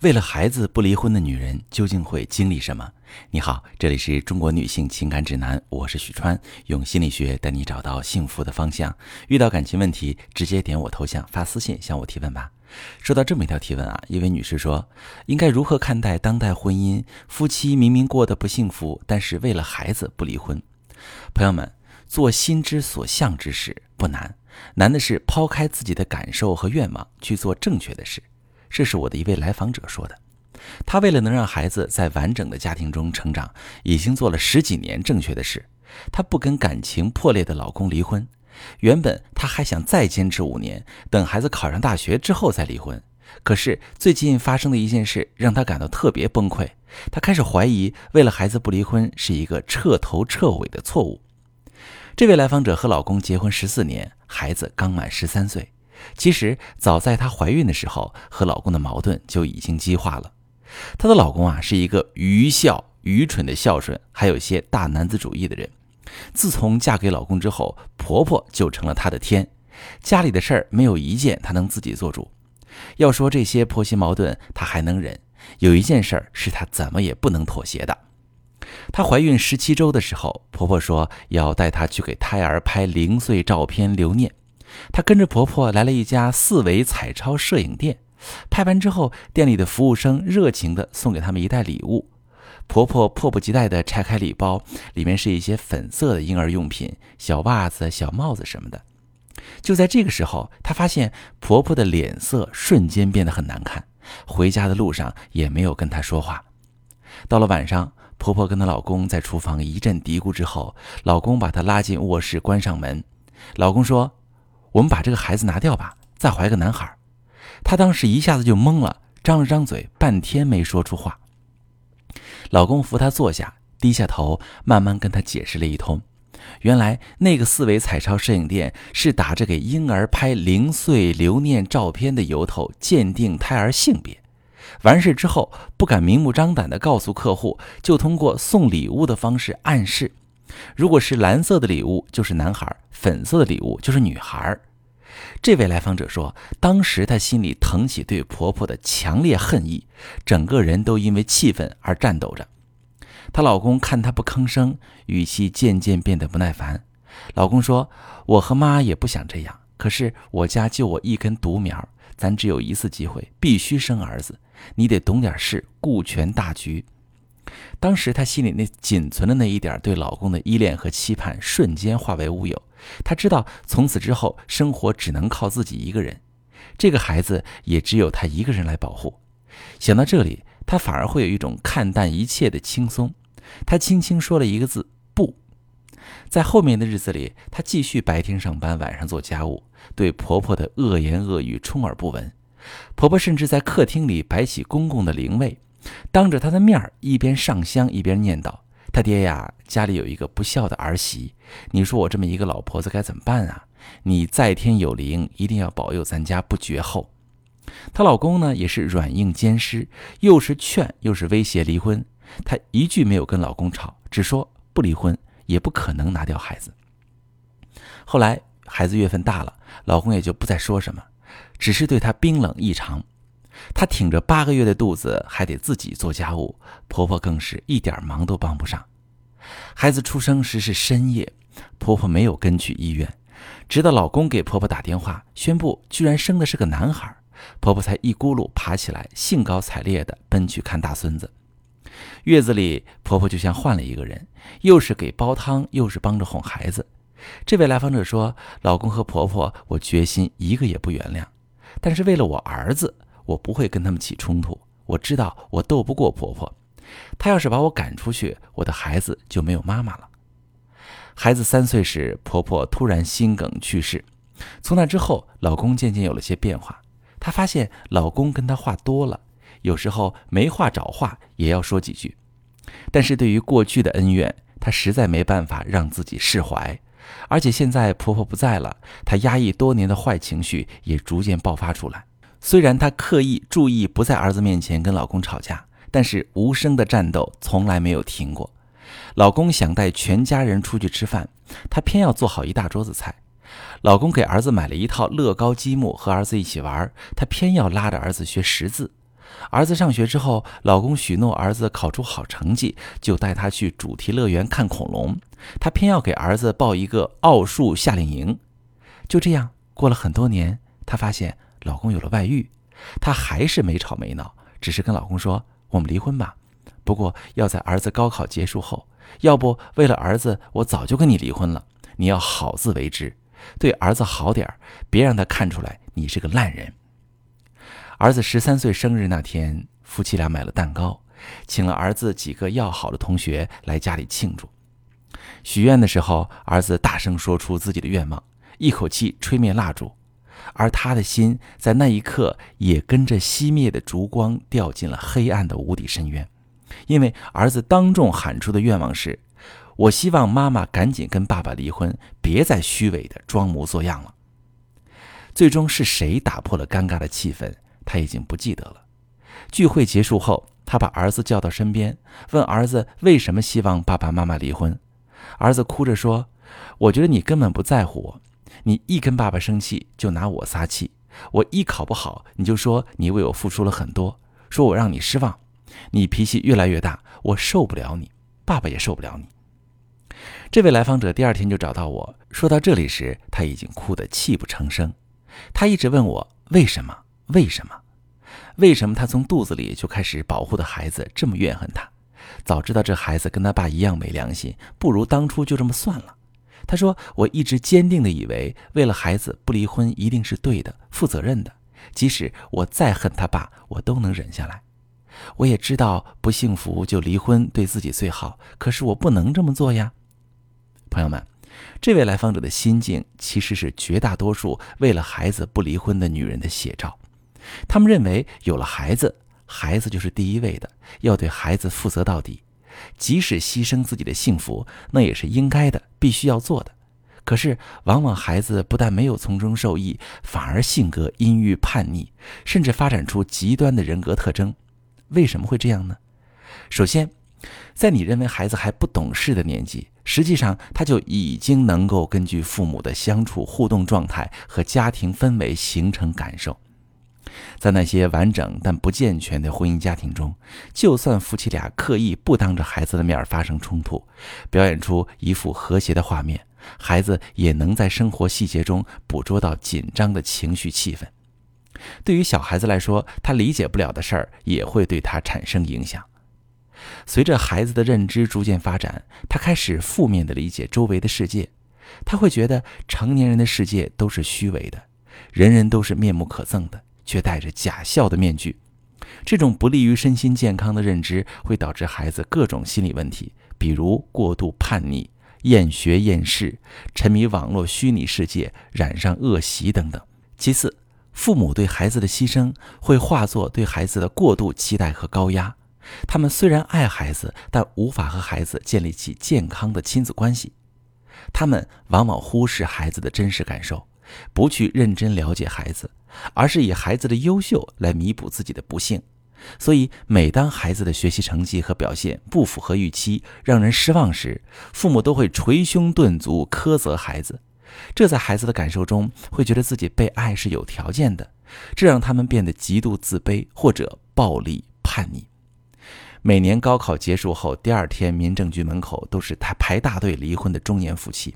为了孩子不离婚的女人究竟会经历什么？你好，这里是中国女性情感指南，我是许川，用心理学带你找到幸福的方向。遇到感情问题，直接点我头像发私信向我提问吧。收到这么一条提问啊，一位女士说，应该如何看待当代婚姻？夫妻明明过得不幸福，但是为了孩子不离婚。朋友们，做心之所向之事不难，难的是抛开自己的感受和愿望去做正确的事。这是我的一位来访者说的，她为了能让孩子在完整的家庭中成长，已经做了十几年正确的事。她不跟感情破裂的老公离婚，原本她还想再坚持五年，等孩子考上大学之后再离婚。可是最近发生的一件事让她感到特别崩溃，她开始怀疑为了孩子不离婚是一个彻头彻尾的错误。这位来访者和老公结婚十四年，孩子刚满十三岁。其实早在她怀孕的时候，和老公的矛盾就已经激化了。她的老公啊是一个愚孝、愚蠢的孝顺，还有一些大男子主义的人。自从嫁给老公之后，婆婆就成了她的天，家里的事儿没有一件她能自己做主。要说这些婆媳矛盾，她还能忍，有一件事儿是她怎么也不能妥协的。她怀孕十七周的时候，婆婆说要带她去给胎儿拍零碎照片留念。她跟着婆婆来了一家四维彩超摄影店，拍完之后，店里的服务生热情地送给他们一袋礼物。婆婆迫不及待地拆开礼包，里面是一些粉色的婴儿用品，小袜子、小帽子什么的。就在这个时候，她发现婆婆的脸色瞬间变得很难看，回家的路上也没有跟她说话。到了晚上，婆婆跟她老公在厨房一阵嘀咕之后，老公把她拉进卧室，关上门。老公说。我们把这个孩子拿掉吧，再怀个男孩。她当时一下子就懵了，张了张嘴，半天没说出话。老公扶她坐下，低下头，慢慢跟她解释了一通。原来那个四维彩超摄影店是打着给婴儿拍零碎留念照片的由头鉴定胎儿性别，完事之后不敢明目张胆地告诉客户，就通过送礼物的方式暗示。如果是蓝色的礼物，就是男孩；粉色的礼物就是女孩。这位来访者说，当时她心里腾起对婆婆的强烈恨意，整个人都因为气愤而颤抖着。她老公看她不吭声，语气渐渐变得不耐烦。老公说：“我和妈也不想这样，可是我家就我一根独苗，咱只有一次机会，必须生儿子。你得懂点事，顾全大局。”当时她心里那仅存的那一点对老公的依恋和期盼，瞬间化为乌有。她知道从此之后生活只能靠自己一个人，这个孩子也只有她一个人来保护。想到这里，她反而会有一种看淡一切的轻松。她轻轻说了一个字：“不。”在后面的日子里，她继续白天上班，晚上做家务，对婆婆的恶言恶语充耳不闻。婆婆甚至在客厅里摆起公公的灵位。当着他的面儿，一边上香一边念叨：“他爹呀，家里有一个不孝的儿媳，你说我这么一个老婆子该怎么办啊？你在天有灵，一定要保佑咱家不绝后。”她老公呢，也是软硬兼施，又是劝又是威胁离婚。她一句没有跟老公吵，只说不离婚也不可能拿掉孩子。后来孩子月份大了，老公也就不再说什么，只是对她冰冷异常。她挺着八个月的肚子，还得自己做家务，婆婆更是一点忙都帮不上。孩子出生时是深夜，婆婆没有跟去医院，直到老公给婆婆打电话宣布居然生的是个男孩，婆婆才一咕噜爬起来，兴高采烈地奔去看大孙子。月子里，婆婆就像换了一个人，又是给煲汤，又是帮着哄孩子。这位来访者说：“老公和婆婆，我决心一个也不原谅，但是为了我儿子。”我不会跟他们起冲突。我知道我斗不过婆婆，她要是把我赶出去，我的孩子就没有妈妈了。孩子三岁时，婆婆突然心梗去世。从那之后，老公渐渐有了些变化。她发现老公跟她话多了，有时候没话找话也要说几句。但是对于过去的恩怨，她实在没办法让自己释怀。而且现在婆婆不在了，她压抑多年的坏情绪也逐渐爆发出来。虽然她刻意注意不在儿子面前跟老公吵架，但是无声的战斗从来没有停过。老公想带全家人出去吃饭，她偏要做好一大桌子菜。老公给儿子买了一套乐高积木和儿子一起玩，她偏要拉着儿子学识字。儿子上学之后，老公许诺儿子考出好成绩，就带他去主题乐园看恐龙。她偏要给儿子报一个奥数夏令营。就这样过了很多年，她发现老公有了外遇，她还是没吵没闹，只是跟老公说：“我们离婚吧。”不过要在儿子高考结束后，要不为了儿子，我早就跟你离婚了。你要好自为之，对儿子好点别让他看出来你是个烂人。儿子十三岁生日那天，夫妻俩买了蛋糕，请了儿子几个要好的同学来家里庆祝。许愿的时候，儿子大声说出自己的愿望，一口气吹灭蜡烛，而他的心在那一刻也跟着熄灭的烛光掉进了黑暗的无底深渊。因为儿子当众喊出的愿望是：“我希望妈妈赶紧跟爸爸离婚，别再虚伪的装模作样了。”最终是谁打破了尴尬的气氛？他已经不记得了。聚会结束后，他把儿子叫到身边，问儿子为什么希望爸爸妈妈离婚。儿子哭着说：“我觉得你根本不在乎我，你一跟爸爸生气就拿我撒气，我一考不好你就说你为我付出了很多，说我让你失望，你脾气越来越大，我受不了你，爸爸也受不了你。”这位来访者第二天就找到我说到这里时，他已经哭得泣不成声。他一直问我为什么。为什么？为什么他从肚子里就开始保护的孩子这么怨恨他？早知道这孩子跟他爸一样没良心，不如当初就这么算了。他说：“我一直坚定的以为，为了孩子不离婚一定是对的、负责任的。即使我再恨他爸，我都能忍下来。我也知道不幸福就离婚对自己最好，可是我不能这么做呀。”朋友们。这位来访者的心境其实是绝大多数为了孩子不离婚的女人的写照。他们认为，有了孩子，孩子就是第一位的，要对孩子负责到底，即使牺牲自己的幸福，那也是应该的，必须要做的。可是，往往孩子不但没有从中受益，反而性格阴郁叛逆，甚至发展出极端的人格特征。为什么会这样呢？首先，在你认为孩子还不懂事的年纪。实际上，他就已经能够根据父母的相处互动状态和家庭氛围形成感受。在那些完整但不健全的婚姻家庭中，就算夫妻俩刻意不当着孩子的面发生冲突，表演出一副和谐的画面，孩子也能在生活细节中捕捉到紧张的情绪气氛。对于小孩子来说，他理解不了的事儿也会对他产生影响。随着孩子的认知逐渐发展，他开始负面的理解周围的世界。他会觉得成年人的世界都是虚伪的，人人都是面目可憎的，却戴着假笑的面具。这种不利于身心健康的认知会导致孩子各种心理问题，比如过度叛逆、厌学厌世、沉迷网络虚拟世界、染上恶习等等。其次，父母对孩子的牺牲会化作对孩子的过度期待和高压。他们虽然爱孩子，但无法和孩子建立起健康的亲子关系。他们往往忽视孩子的真实感受，不去认真了解孩子，而是以孩子的优秀来弥补自己的不幸。所以，每当孩子的学习成绩和表现不符合预期，让人失望时，父母都会捶胸顿足，苛责孩子。这在孩子的感受中，会觉得自己被爱是有条件的，这让他们变得极度自卑或者暴力叛逆。每年高考结束后，第二天民政局门口都是他排大队离婚的中年夫妻。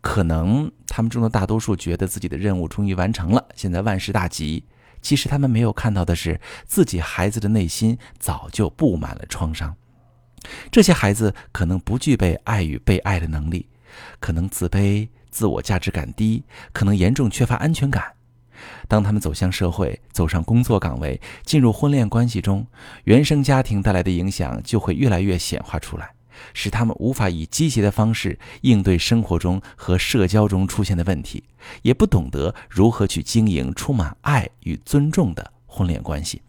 可能他们中的大多数觉得自己的任务终于完成了，现在万事大吉。其实他们没有看到的是，自己孩子的内心早就布满了创伤。这些孩子可能不具备爱与被爱的能力，可能自卑、自我价值感低，可能严重缺乏安全感。当他们走向社会，走上工作岗位，进入婚恋关系中，原生家庭带来的影响就会越来越显化出来，使他们无法以积极的方式应对生活中和社交中出现的问题，也不懂得如何去经营充满爱与尊重的婚恋关系。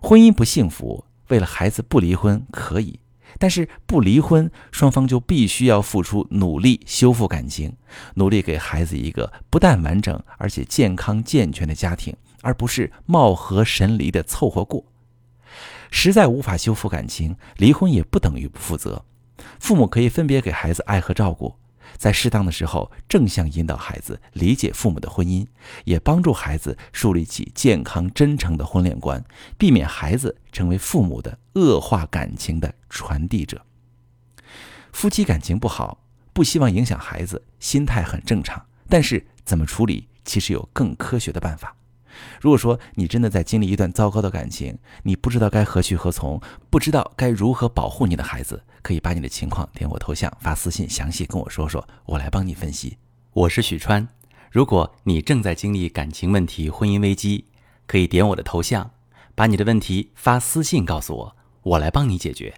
婚姻不幸福，为了孩子不离婚可以。但是不离婚，双方就必须要付出努力修复感情，努力给孩子一个不但完整而且健康健全的家庭，而不是貌合神离的凑合过。实在无法修复感情，离婚也不等于不负责。父母可以分别给孩子爱和照顾，在适当的时候正向引导孩子理解父母的婚姻，也帮助孩子树立起健康真诚的婚恋观，避免孩子成为父母的恶化感情的传递者。夫妻感情不好，不希望影响孩子，心态很正常。但是怎么处理，其实有更科学的办法。如果说你真的在经历一段糟糕的感情，你不知道该何去何从，不知道该如何保护你的孩子，可以把你的情况点我头像发私信，详细跟我说说，我来帮你分析。我是许川，如果你正在经历感情问题、婚姻危机，可以点我的头像，把你的问题发私信告诉我，我来帮你解决。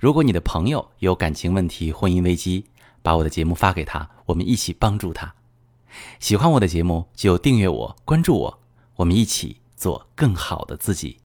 如果你的朋友有感情问题、婚姻危机，把我的节目发给他，我们一起帮助他。喜欢我的节目就订阅我、关注我。我们一起做更好的自己。